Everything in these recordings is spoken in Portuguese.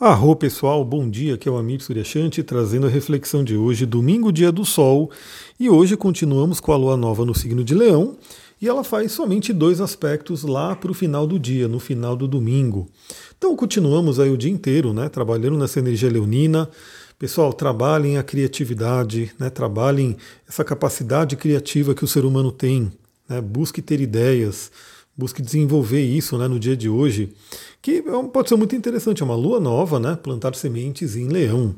Arro pessoal, bom dia, aqui é o Amir Suryashanti trazendo a reflexão de hoje, domingo, dia do sol, e hoje continuamos com a lua nova no signo de Leão, e ela faz somente dois aspectos lá para o final do dia, no final do domingo. Então continuamos aí o dia inteiro, né, trabalhando nessa energia leonina. Pessoal, trabalhem a criatividade, né, trabalhem essa capacidade criativa que o ser humano tem, né, busque ter ideias, busque desenvolver isso né, no dia de hoje, que é pode ser muito interessante, é uma lua nova, né? Plantar sementes em leão.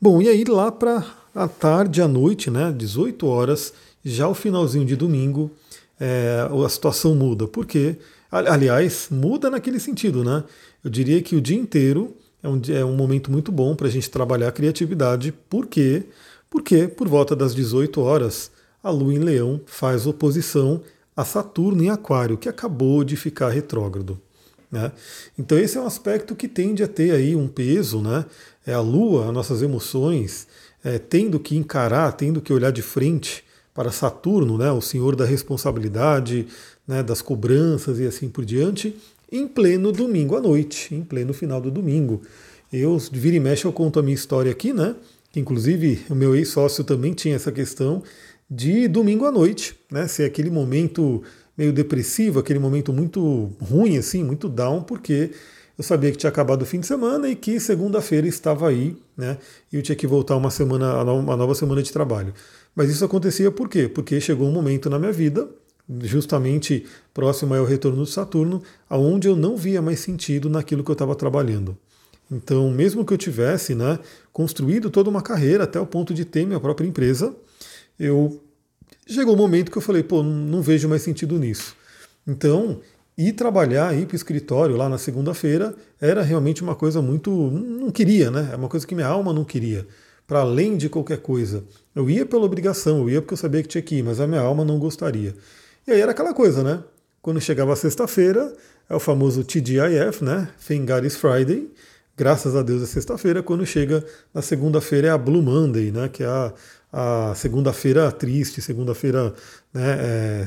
Bom, e aí lá para a tarde, à noite, né? 18 horas, já o finalzinho de domingo, é, a situação muda. Por quê? Aliás, muda naquele sentido, né? Eu diria que o dia inteiro é um, é um momento muito bom para a gente trabalhar a criatividade. Por quê? Porque por volta das 18 horas, a Lua em Leão faz oposição a Saturno em Aquário, que acabou de ficar retrógrado. Né? Então esse é um aspecto que tende a ter aí um peso, né? É a Lua, as nossas emoções, é, tendo que encarar, tendo que olhar de frente para Saturno, né? O senhor da responsabilidade, né? Das cobranças e assim por diante, em pleno domingo à noite, em pleno final do domingo. Eu vira e mexe eu conto a minha história aqui, né? Inclusive o meu ex-sócio também tinha essa questão de domingo à noite, né? Ser aquele momento meio depressivo, aquele momento muito ruim, assim, muito down, porque eu sabia que tinha acabado o fim de semana e que segunda-feira estava aí, né? E eu tinha que voltar uma semana, uma nova semana de trabalho. Mas isso acontecia por quê? Porque chegou um momento na minha vida, justamente próximo ao retorno de Saturno, aonde eu não via mais sentido naquilo que eu estava trabalhando. Então, mesmo que eu tivesse né, construído toda uma carreira até o ponto de ter minha própria empresa, eu chegou um momento que eu falei, pô, não vejo mais sentido nisso. Então, ir trabalhar, ir para o escritório lá na segunda-feira era realmente uma coisa muito. não queria, né? É uma coisa que minha alma não queria. Para além de qualquer coisa. Eu ia pela obrigação, eu ia porque eu sabia que tinha que ir, mas a minha alma não gostaria. E aí era aquela coisa, né? Quando chegava sexta-feira, é o famoso TGIF, né? Fengaris Friday. Graças a Deus é sexta-feira. Quando chega na segunda-feira é a Blue Monday, né? Que é a a segunda-feira triste, segunda-feira né, é,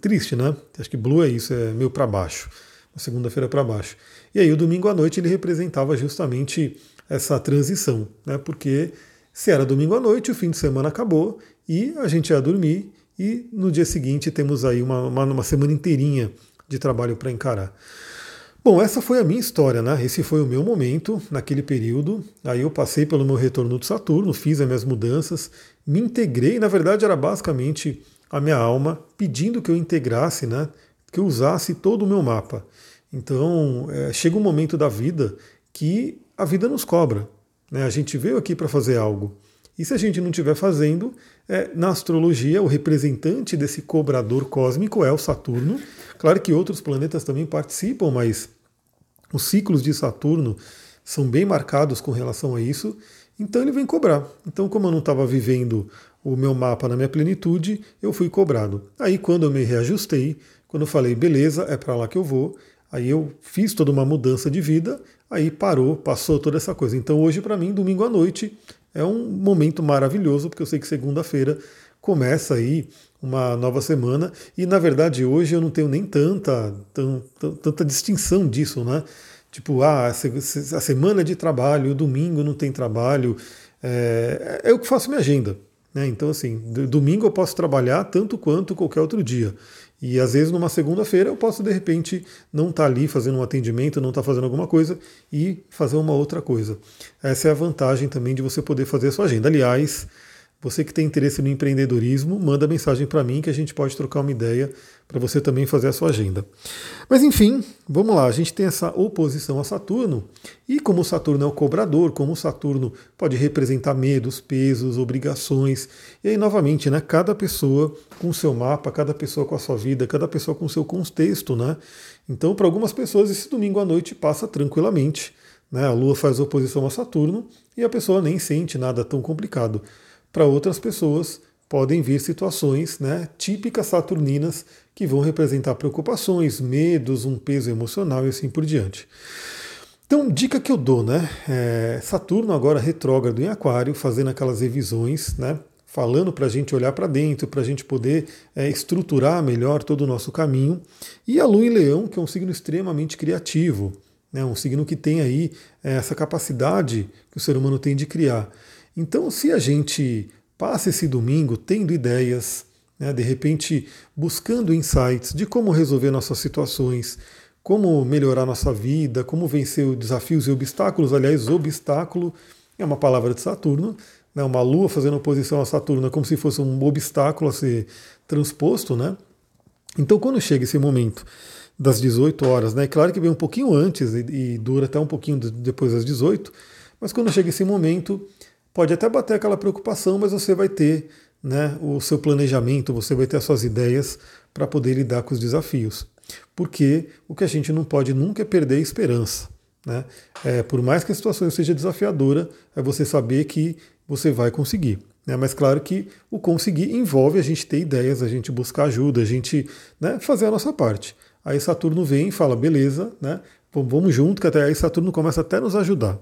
triste, né? Acho que blue é isso, é meio para baixo, segunda-feira para baixo. E aí o domingo à noite ele representava justamente essa transição, né? Porque se era domingo à noite, o fim de semana acabou e a gente ia dormir e no dia seguinte temos aí uma, uma, uma semana inteirinha de trabalho para encarar. Bom, essa foi a minha história, né? Esse foi o meu momento naquele período. Aí eu passei pelo meu retorno de Saturno, fiz as minhas mudanças, me integrei. Na verdade, era basicamente a minha alma pedindo que eu integrasse, né? Que eu usasse todo o meu mapa. Então, é, chega um momento da vida que a vida nos cobra. Né? A gente veio aqui para fazer algo. E se a gente não estiver fazendo, é, na astrologia, o representante desse cobrador cósmico é o Saturno. Claro que outros planetas também participam, mas os ciclos de Saturno são bem marcados com relação a isso. Então ele vem cobrar. Então, como eu não estava vivendo o meu mapa na minha plenitude, eu fui cobrado. Aí, quando eu me reajustei, quando eu falei, beleza, é para lá que eu vou, aí eu fiz toda uma mudança de vida, aí parou, passou toda essa coisa. Então, hoje, para mim, domingo à noite, é um momento maravilhoso, porque eu sei que segunda-feira começa aí uma nova semana e na verdade hoje eu não tenho nem tanta, tanta, tanta distinção disso, né? Tipo, ah, a semana de trabalho, o domingo não tem trabalho, é, é eu que faço minha agenda. Né? Então, assim, domingo eu posso trabalhar tanto quanto qualquer outro dia. E às vezes numa segunda-feira eu posso de repente não estar tá ali fazendo um atendimento, não estar tá fazendo alguma coisa e fazer uma outra coisa. Essa é a vantagem também de você poder fazer a sua agenda. Aliás, você que tem interesse no empreendedorismo, manda mensagem para mim que a gente pode trocar uma ideia para você também fazer a sua agenda. Mas enfim, vamos lá, a gente tem essa oposição a Saturno, e como Saturno é o cobrador, como Saturno pode representar medos, pesos, obrigações, e aí novamente, né, cada pessoa com o seu mapa, cada pessoa com a sua vida, cada pessoa com o seu contexto, né? Então, para algumas pessoas, esse domingo à noite passa tranquilamente. Né? A Lua faz oposição a Saturno e a pessoa nem sente nada tão complicado para outras pessoas podem vir situações né, típicas saturninas que vão representar preocupações, medos, um peso emocional e assim por diante. Então, dica que eu dou, né? É, Saturno agora retrógrado em Aquário, fazendo aquelas revisões, né? Falando para a gente olhar para dentro, para a gente poder é, estruturar melhor todo o nosso caminho. E a Lua em Leão, que é um signo extremamente criativo. né? um signo que tem aí é, essa capacidade que o ser humano tem de criar. Então, se a gente passa esse domingo tendo ideias, né, de repente buscando insights de como resolver nossas situações, como melhorar nossa vida, como vencer os desafios e obstáculos. Aliás, obstáculo é uma palavra de Saturno, né, uma lua fazendo oposição a Saturno é como se fosse um obstáculo a ser transposto, né? Então, quando chega esse momento das 18 horas, né? Claro que vem um pouquinho antes e, e dura até um pouquinho depois das 18, mas quando chega esse momento, pode até bater aquela preocupação, mas você vai ter né, o seu planejamento, você vai ter as suas ideias para poder lidar com os desafios. Porque o que a gente não pode nunca é perder a esperança. Né? É, por mais que a situação seja desafiadora, é você saber que você vai conseguir. Né? Mas claro que o conseguir envolve a gente ter ideias, a gente buscar ajuda, a gente né, fazer a nossa parte. Aí Saturno vem e fala, beleza, né, vamos junto, que até aí Saturno começa até a nos ajudar.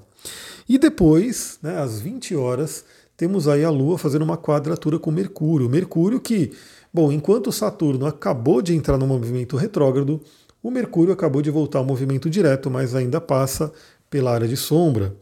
E depois, né, às 20 horas, temos aí a Lua fazendo uma quadratura com Mercúrio. Mercúrio que, bom, enquanto Saturno acabou de entrar no movimento retrógrado, o Mercúrio acabou de voltar ao movimento direto, mas ainda passa pela área de sombra.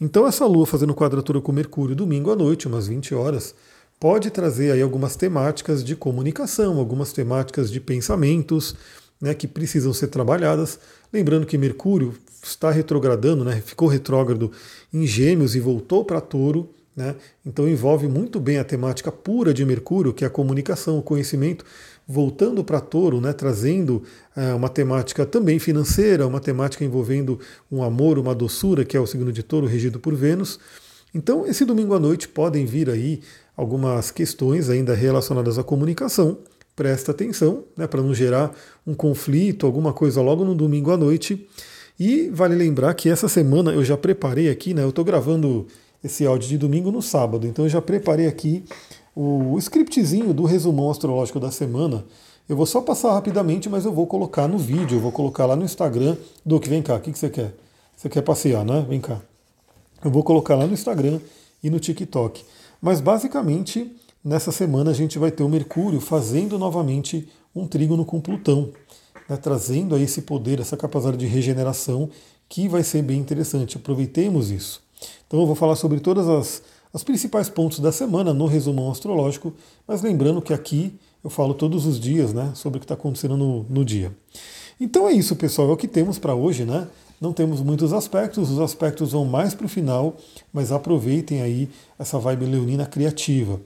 Então essa Lua fazendo quadratura com Mercúrio domingo à noite, umas 20 horas, pode trazer aí algumas temáticas de comunicação, algumas temáticas de pensamentos, né, que precisam ser trabalhadas. Lembrando que Mercúrio está retrogradando, né, ficou retrógrado em Gêmeos e voltou para Touro. Né, então envolve muito bem a temática pura de Mercúrio, que é a comunicação, o conhecimento, voltando para Touro, né, trazendo é, uma temática também financeira, uma temática envolvendo um amor, uma doçura, que é o signo de Touro regido por Vênus. Então, esse domingo à noite podem vir aí algumas questões ainda relacionadas à comunicação. Presta atenção, né, para não gerar um conflito, alguma coisa logo no domingo à noite. E vale lembrar que essa semana eu já preparei aqui, né? Eu estou gravando esse áudio de domingo no sábado, então eu já preparei aqui o scriptzinho do resumão astrológico da semana. Eu vou só passar rapidamente, mas eu vou colocar no vídeo, eu vou colocar lá no Instagram. Duque, vem cá, o que, que você quer? Você quer passear, né? Vem cá. Eu vou colocar lá no Instagram e no TikTok. Mas basicamente, nessa semana a gente vai ter o Mercúrio fazendo novamente um trígono com Plutão, né? trazendo aí esse poder, essa capacidade de regeneração que vai ser bem interessante. Aproveitemos isso. Então eu vou falar sobre todas as os principais pontos da semana no resumão astrológico, mas lembrando que aqui eu falo todos os dias né, sobre o que está acontecendo no, no dia. Então é isso, pessoal, é o que temos para hoje, né? Não temos muitos aspectos, os aspectos vão mais para o final, mas aproveitem aí essa vibe leonina criativa.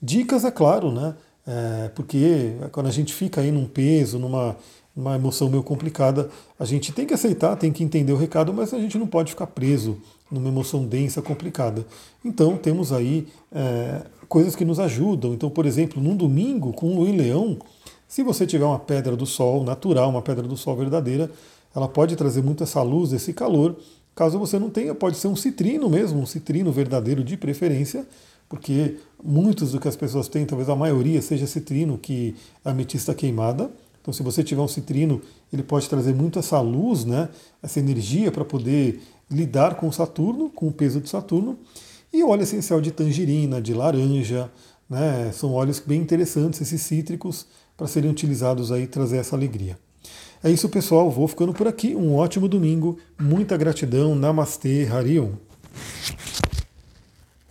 Dicas, é claro, né? É, porque quando a gente fica aí num peso, numa uma emoção meio complicada, a gente tem que aceitar, tem que entender o recado, mas a gente não pode ficar preso numa emoção densa, complicada. Então temos aí é, coisas que nos ajudam. Então, por exemplo, num domingo com em Leão, se você tiver uma pedra do Sol natural, uma pedra do Sol verdadeira, ela pode trazer muito essa luz, esse calor. Caso você não tenha, pode ser um citrino mesmo, um citrino verdadeiro de preferência, porque muitos do que as pessoas têm, talvez a maioria seja citrino, que é ametista queimada. Então, se você tiver um citrino, ele pode trazer muito essa luz, né, essa energia para poder lidar com Saturno, com o peso de Saturno. E óleo essencial de tangerina, de laranja, né, são óleos bem interessantes, esses cítricos, para serem utilizados aí trazer essa alegria. É isso, pessoal. Vou ficando por aqui. Um ótimo domingo. Muita gratidão. Namastê, Harion.